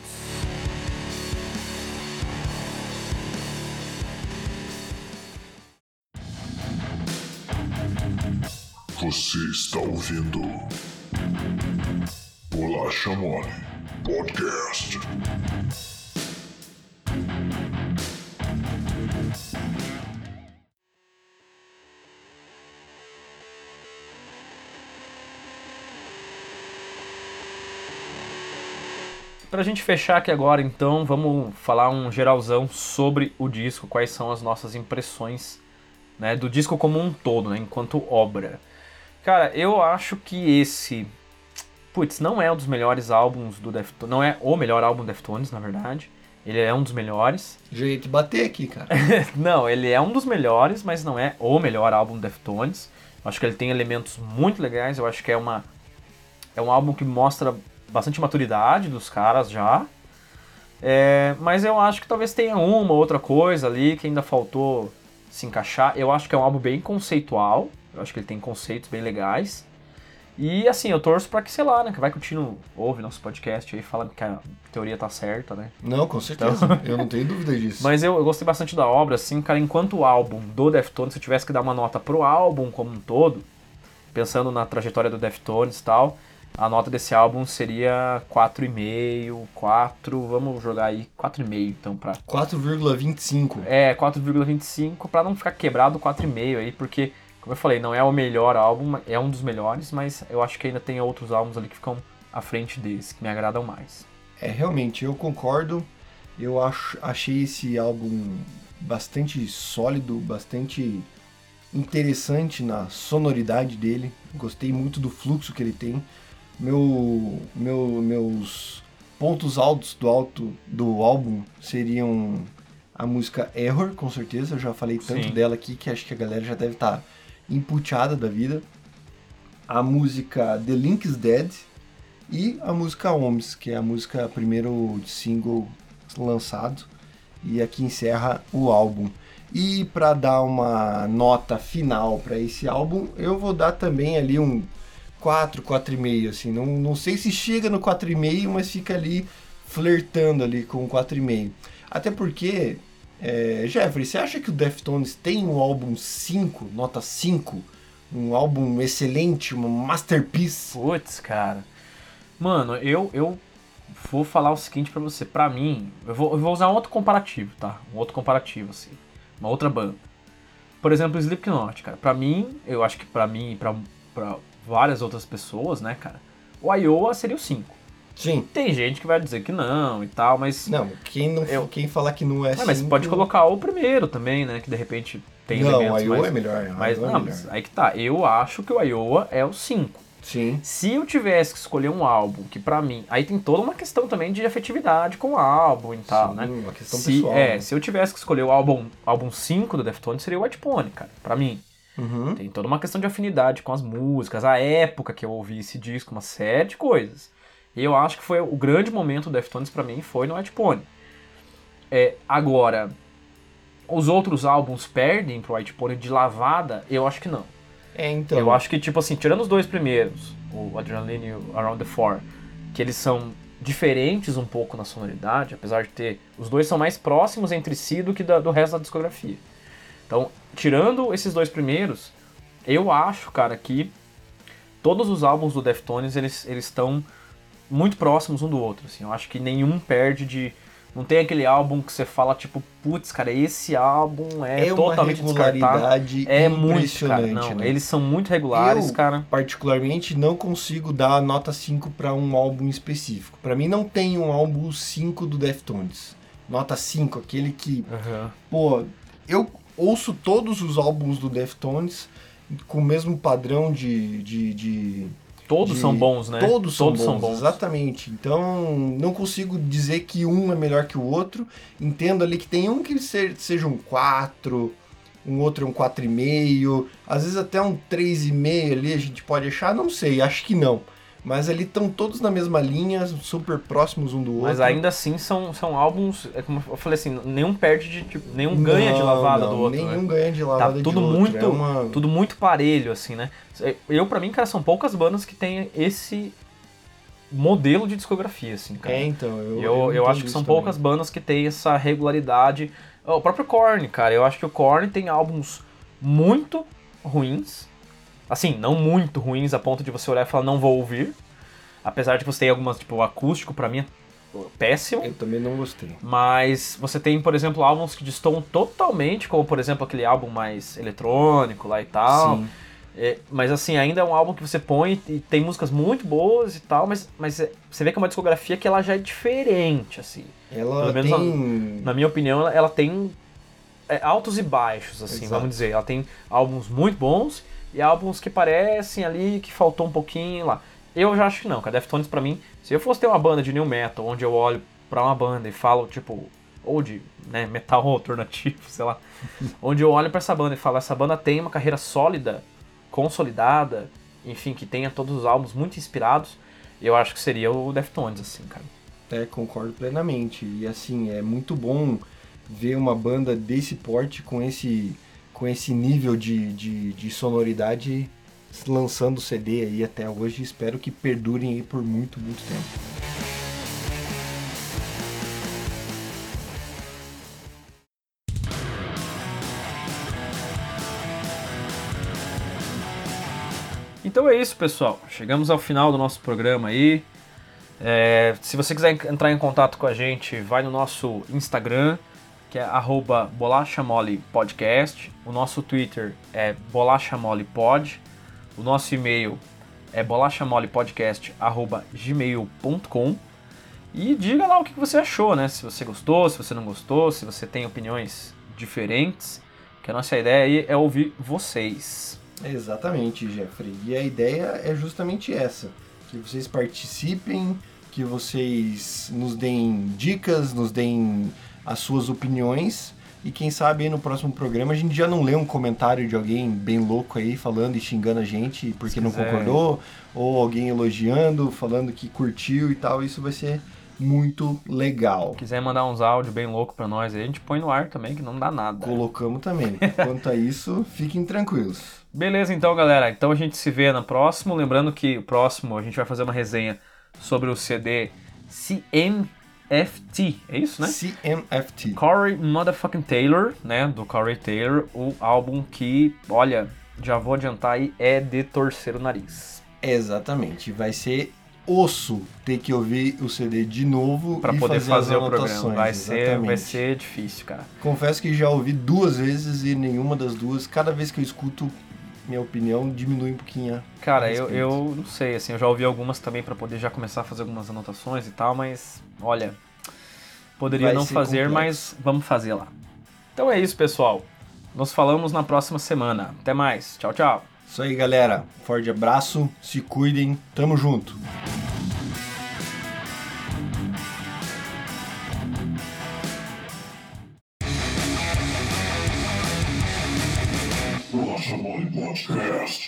Você está ouvindo Bolacha Mole Podcast. Pra gente fechar aqui agora, então, vamos falar um geralzão sobre o disco, quais são as nossas impressões né, do disco como um todo, né, enquanto obra. Cara, eu acho que esse, putz, não é um dos melhores álbuns do Deftones, não é o melhor álbum do Deftones, na verdade. Ele é um dos melhores. Jeito de bater aqui, cara. [LAUGHS] não, ele é um dos melhores, mas não é o melhor álbum do Deftones. acho que ele tem elementos muito legais, eu acho que é uma é um álbum que mostra bastante maturidade dos caras já. É, mas eu acho que talvez tenha uma outra coisa ali que ainda faltou se encaixar. Eu acho que é um álbum bem conceitual. Eu acho que ele tem conceitos bem legais. E assim, eu torço pra que, sei lá, né? Que vai que o Tino ouve nosso podcast aí fala que a teoria tá certa, né? Não, com certeza. Então... eu não tenho dúvida disso. [LAUGHS] Mas eu, eu, gostei bastante da obra, assim, cara, enquanto o álbum do Deftones, se eu tivesse que dar uma nota pro álbum como um todo, pensando na trajetória do Deftones e tal, a nota desse álbum seria 4,5, 4, vamos jogar aí 4,5 então pra... 4,25. É, 4,25 pra não ficar quebrado 4,5 aí, porque, como eu falei, não é o melhor álbum, é um dos melhores, mas eu acho que ainda tem outros álbuns ali que ficam à frente desse, que me agradam mais. É, realmente, eu concordo. Eu acho, achei esse álbum bastante sólido, bastante interessante na sonoridade dele. Gostei muito do fluxo que ele tem meu, meu, meus pontos altos do alto do álbum seriam a música Error, com certeza. Eu já falei tanto Sim. dela aqui que acho que a galera já deve estar tá emputeada da vida. A música The Link's Dead e a música Homes, que é a música primeiro single lançado e aqui encerra o álbum. E para dar uma nota final para esse álbum, eu vou dar também ali um 4, 4,5, assim. Não, não sei se chega no 4,5, mas fica ali flertando ali com o 4,5. Até porque, é, Jeffrey, você acha que o Deftones tem um álbum 5, nota 5? Um álbum excelente, uma masterpiece? Putz, cara. Mano, eu, eu vou falar o seguinte para você. Pra mim, eu vou, eu vou usar um outro comparativo, tá? Um outro comparativo, assim. Uma outra banda. Por exemplo, Slipknot, cara. Pra mim, eu acho que pra mim pra, pra várias outras pessoas, né, cara? O Iowa seria o 5. Sim. Tem gente que vai dizer que não e tal, mas. Não, quem, não, eu... quem falar que não é assim. Mas pode colocar o primeiro também, né? Que de repente tem não, elementos. Não, o Iowa mais... é melhor. Mas, é não, melhor. mas aí que tá. Eu acho que o Iowa é o 5. Sim. Se eu tivesse que escolher um álbum que para mim, aí tem toda uma questão também de afetividade com o álbum e tal, Sim, né? Uma questão se, pessoal. É, né? se eu tivesse que escolher o álbum álbum 5 do Deftones seria o White Pony, cara, para mim. Uhum. Tem toda uma questão de afinidade com as músicas, a época que eu ouvi esse disco, uma série de coisas. E eu acho que foi o grande momento do Deftones para mim foi no White Pony. É, agora, os outros álbuns perdem pro White Pony de lavada? Eu acho que não. É, então. Eu acho que, tipo assim, tirando os dois primeiros, o Adrenaline e o Around the Four, que eles são diferentes um pouco na sonoridade, apesar de ter. Os dois são mais próximos entre si do que da, do resto da discografia. Então, tirando esses dois primeiros, eu acho, cara, que todos os álbuns do Deftones, eles estão muito próximos um do outro, assim. Eu acho que nenhum perde de... Não tem aquele álbum que você fala, tipo, putz, cara, esse álbum é, é totalmente regularidade É muito, cara. Não, né? eles são muito regulares, Eu, cara. particularmente, não consigo dar nota 5 para um álbum específico. Para mim, não tem um álbum 5 do Deftones. Nota 5, aquele que, Uhum. pô, eu ouço todos os álbuns do Deftones com o mesmo padrão de. de, de Todos de- são bons, né? Todos, são, bons, são bons. exatamente. Então, não consigo dizer que um é melhor que o outro. Entendo ali que tem um que se- seja um 4, um outro é um 4,5, às vezes até um 3,5 ali a gente pode achar, não sei, acho que não. Mas ali estão todos na mesma linha, super próximos um do outro. Mas ainda assim são, são álbuns, é como eu falei assim, nenhum perde de tipo, nenhum ganha de Não, lavada não, do outro. Nenhum né? ganha de Tá lavada de tudo outro. muito, É uma... tudo muito parelho assim, né? Eu para mim, cara, são poucas bandas que têm esse modelo de discografia assim, cara. É, então. Eu, Eu, eu, acho que são também. poucas bandas que têm essa regularidade. O próprio Korn, cara, eu acho que o Korn tem álbuns muito ruins. Assim, não muito ruins a ponto de você olhar e falar, não vou ouvir. Apesar de você tem algumas, tipo, o acústico pra mim é péssimo. Eu também não gostei. Mas você tem, por exemplo, álbuns que destoam totalmente, como por exemplo aquele álbum mais eletrônico lá e tal. Sim. É, mas assim, ainda é um álbum que você põe e tem músicas muito boas e tal, mas, mas é- você vê que é uma discografia que ela já é diferente, assim. Ela Pelo menos tem. Na minha opinião, ela, ela tem é, altos e baixos, assim, Exato. vamos dizer. Ela tem álbuns muito bons e álbuns que parecem ali que faltou um pouquinho lá. Eu já acho que não, cara. Deftones pra mim, se eu fosse ter uma banda de new metal, onde eu olho pra uma banda e falo, tipo, ou de né, metal [LAUGHS] alternativo, sei lá, [LAUGHS] onde eu olho pra essa banda e falo, essa banda tem uma carreira sólida, consolidada, enfim, que tenha todos os álbuns muito inspirados, eu acho que seria o Deftones, assim, cara. É, concordo plenamente. E assim, é muito bom ver uma banda desse porte com esse, com esse nível de, de, de sonoridade lançando CD aí até hoje. Espero que perdurem aí por muito, muito tempo. Então é isso, pessoal. Chegamos ao final do nosso programa aí. É, se você quiser en- entrar em contato com a gente, vai no nosso Instagram, que é arroba bolachamollepodcast. O nosso Twitter é bolachamollepod. O nosso e-mail é bolachamollepodcast.gmail.com E diga lá o que você achou, né? Se você gostou, se você não gostou, se você tem opiniões diferentes. Que a nossa ideia aí é ouvir vocês. Exatamente, Jeffrey. E a ideia é justamente essa: que vocês participem, que vocês nos deem dicas, nos deem as suas opiniões. E quem sabe aí no próximo programa a gente já não lê um comentário de alguém bem louco aí falando e xingando a gente porque Se não quiser. concordou, ou alguém elogiando, falando que curtiu e tal. Isso vai ser muito legal. quiser mandar uns áudios bem louco pra nós, aí a gente põe no ar também, que não dá nada. Colocamos também. [LAUGHS] Quanto a isso, fiquem tranquilos. Beleza, então, galera. Então a gente se vê no próximo. Lembrando que o próximo a gente vai fazer uma resenha sobre o CD CMFT, é isso, né? CMFT. Corey Motherfucking Taylor, né? Do Corey Taylor, o álbum que, olha, já vou adiantar aí, é de torcer o nariz. Exatamente. Vai ser osso ter que ouvir o CD de novo Pra e poder fazer, fazer as o programa. Vai ser, Exatamente. vai ser difícil, cara. Confesso que já ouvi duas vezes e nenhuma das duas, cada vez que eu escuto, minha opinião diminui um pouquinho. Cara, eu, eu não sei, assim, eu já ouvi algumas também pra poder já começar a fazer algumas anotações e tal, mas olha, poderia Vai não fazer, complexo. mas vamos fazer lá. Então é isso, pessoal. Nos falamos na próxima semana. Até mais. Tchau, tchau. Isso aí, galera. Forte abraço, se cuidem, tamo junto. Relaxa Mole Podcast.